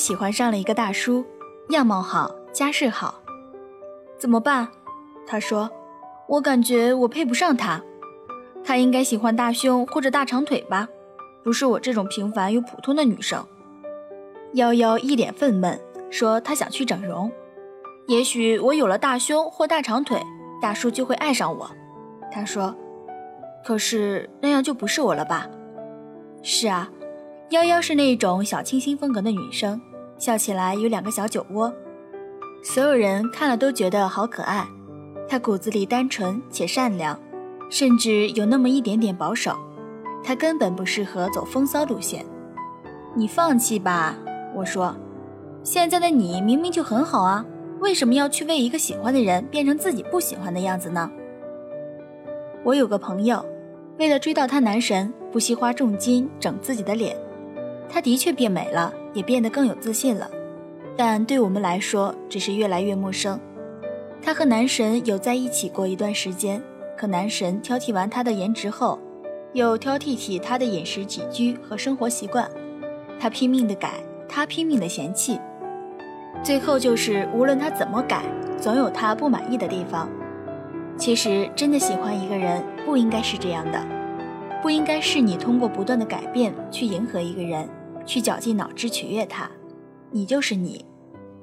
喜欢上了一个大叔，样貌好，家世好，怎么办？他说：“我感觉我配不上他，他应该喜欢大胸或者大长腿吧，不是我这种平凡又普通的女生。”幺幺一脸愤懑说：“他想去整容，也许我有了大胸或大长腿，大叔就会爱上我。”他说：“可是那样就不是我了吧？”是啊，幺幺是那种小清新风格的女生，笑起来有两个小酒窝，所有人看了都觉得好可爱。他骨子里单纯且善良，甚至有那么一点点保守。他根本不适合走风骚路线。你放弃吧，我说。现在的你明明就很好啊，为什么要去为一个喜欢的人变成自己不喜欢的样子呢？我有个朋友，为了追到他男神，不惜花重金整自己的脸。她的确变美了，也变得更有自信了，但对我们来说，只是越来越陌生。她和男神有在一起过一段时间，可男神挑剔完她的颜值后，又挑剔起她的饮食起居和生活习惯。他拼命的改，他拼命的嫌弃，最后就是无论他怎么改，总有他不满意的地方。其实，真的喜欢一个人不应该是这样的，不应该是你通过不断的改变去迎合一个人，去绞尽脑汁取悦他。你就是你。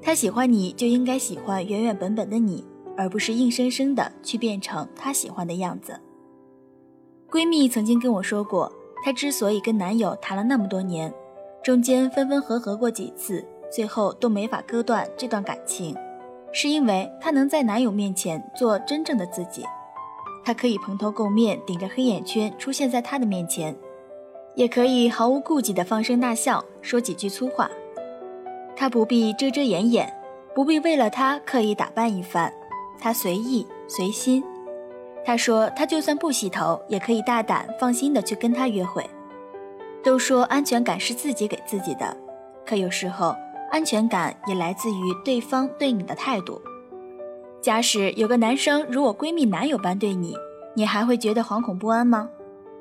他喜欢你就应该喜欢原原本本的你，而不是硬生生的去变成他喜欢的样子。闺蜜曾经跟我说过，她之所以跟男友谈了那么多年，中间分分合合过几次，最后都没法割断这段感情，是因为她能在男友面前做真正的自己。她可以蓬头垢面，顶着黑眼圈出现在他的面前，也可以毫无顾忌的放声大笑，说几句粗话。他不必遮遮掩掩，不必为了他刻意打扮一番，他随意随心。他说他就算不洗头，也可以大胆放心的去跟他约会。都说安全感是自己给自己的，可有时候安全感也来自于对方对你的态度。假使有个男生如我闺蜜男友般对你，你还会觉得惶恐不安吗？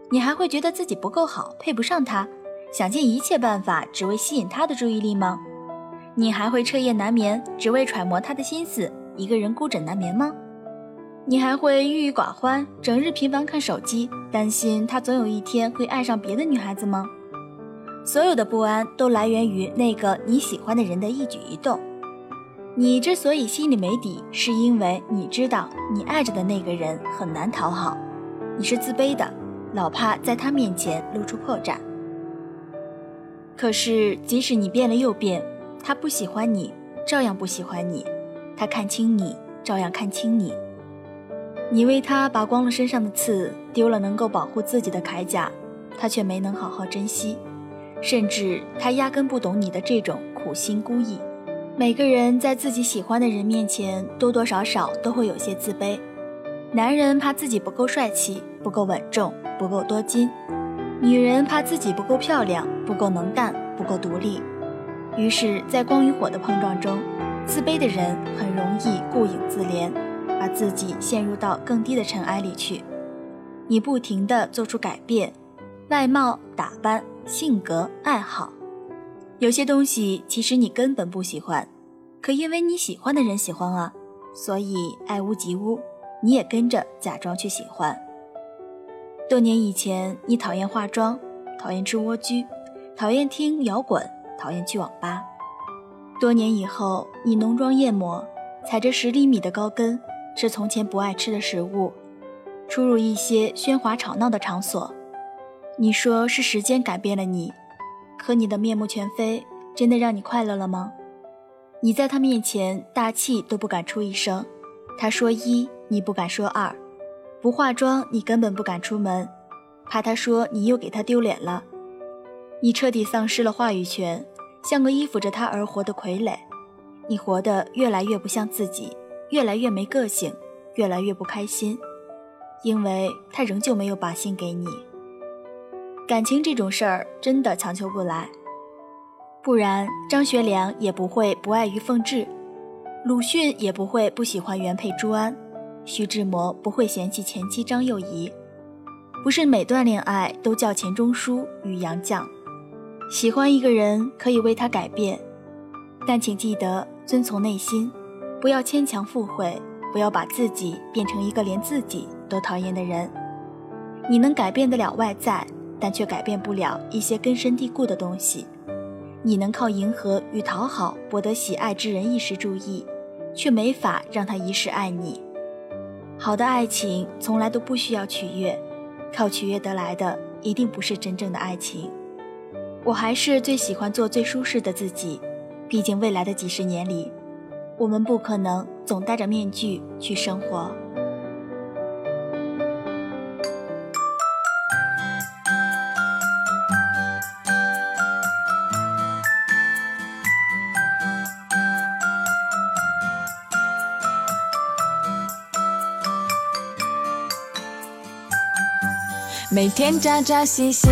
你还会觉得自己不够好，配不上他，想尽一切办法只为吸引他的注意力吗？你还会彻夜难眠，只为揣摩他的心思，一个人孤枕难眠吗？你还会郁郁寡欢，整日频繁看手机，担心他总有一天会爱上别的女孩子吗？所有的不安都来源于那个你喜欢的人的一举一动。你之所以心里没底，是因为你知道你爱着的那个人很难讨好，你是自卑的，老怕在他面前露出破绽。可是，即使你变了又变。他不喜欢你，照样不喜欢你；他看清你，照样看清你。你为他拔光了身上的刺，丢了能够保护自己的铠甲，他却没能好好珍惜，甚至他压根不懂你的这种苦心孤诣。每个人在自己喜欢的人面前，多多少少都会有些自卑。男人怕自己不够帅气，不够稳重，不够多金；女人怕自己不够漂亮，不够能干，不够独立。于是，在光与火的碰撞中，自卑的人很容易顾影自怜，把自己陷入到更低的尘埃里去。你不停地做出改变，外貌、打扮、性格、爱好，有些东西其实你根本不喜欢，可因为你喜欢的人喜欢啊，所以爱屋及乌，你也跟着假装去喜欢。多年以前，你讨厌化妆，讨厌吃蜗居，讨厌听摇滚。讨厌去网吧。多年以后，你浓妆艳抹，踩着十厘米的高跟，吃从前不爱吃的食物，出入一些喧哗吵闹的场所。你说是时间改变了你，可你的面目全非，真的让你快乐了吗？你在他面前大气都不敢出一声，他说一，你不敢说二，不化妆你根本不敢出门，怕他说你又给他丢脸了。你彻底丧失了话语权，像个依附着他而活的傀儡。你活得越来越不像自己，越来越没个性，越来越不开心，因为他仍旧没有把心给你。感情这种事儿真的强求不来，不然张学良也不会不爱于凤至，鲁迅也不会不喜欢原配朱安，徐志摩不会嫌弃前妻张幼仪。不是每段恋爱都叫钱钟书与杨绛。喜欢一个人可以为他改变，但请记得遵从内心，不要牵强附会，不要把自己变成一个连自己都讨厌的人。你能改变得了外在，但却改变不了一些根深蒂固的东西。你能靠迎合与讨好博得喜爱之人一时注意，却没法让他一世爱你。好的爱情从来都不需要取悦，靠取悦得来的一定不是真正的爱情。我还是最喜欢做最舒适的自己，毕竟未来的几十年里，我们不可能总戴着面具去生活。每天朝朝夕夕，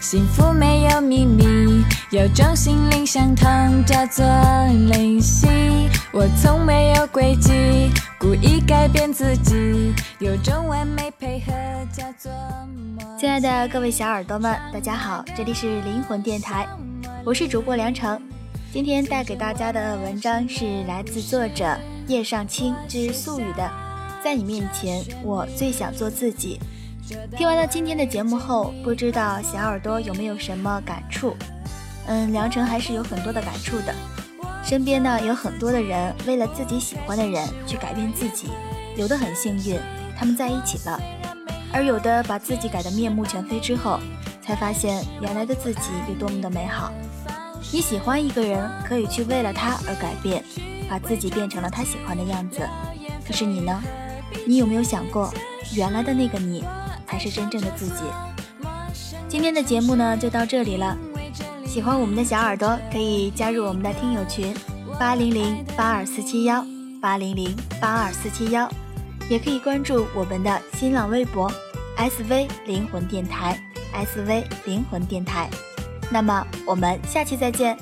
幸福没有秘密，有种心灵相通叫做灵犀。我从没有轨迹，故意改变自己，有种完美配合叫做亲爱的各位小耳朵们，大家好，这里是灵魂电台，我是主播梁成。今天带给大家的文章是来自作者叶尚青之素语的，在你面前，我最想做自己。听完了今天的节目后，不知道小耳朵有没有什么感触？嗯，梁晨还是有很多的感触的。身边呢有很多的人为了自己喜欢的人去改变自己，有的很幸运，他们在一起了；而有的把自己改得面目全非之后，才发现原来的自己有多么的美好。你喜欢一个人，可以去为了他而改变，把自己变成了他喜欢的样子。可是你呢？你有没有想过，原来的那个你？才是真正的自己。今天的节目呢就到这里了，喜欢我们的小耳朵可以加入我们的听友群八零零八二四七幺八零零八二四七幺，也可以关注我们的新浪微博 SV 灵魂电台 SV 灵魂电台。那么我们下期再见。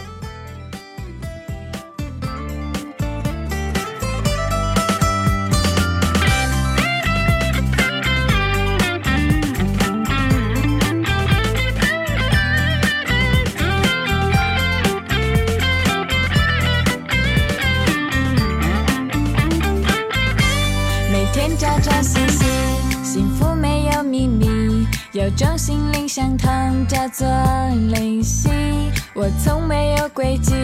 假装心思，幸福没有秘密有种心灵相通叫做灵犀，我从没有轨迹，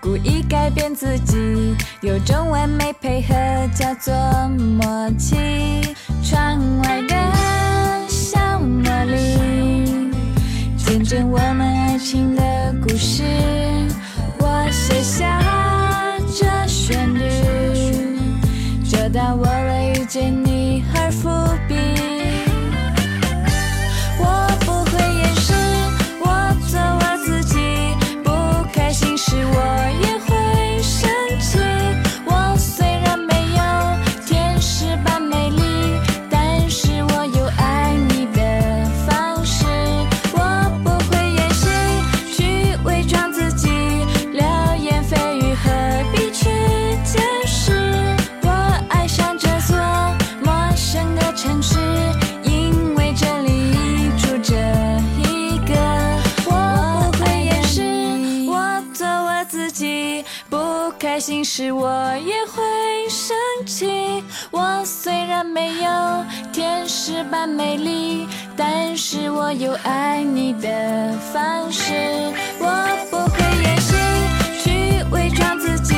故意改变自己。有种完美配合叫做默契，窗外的小茉莉，见证我们爱情的故事。开心时我也会生气我虽然没有天使般美丽但是我有爱你的方式。我不会演戏去伪装自己。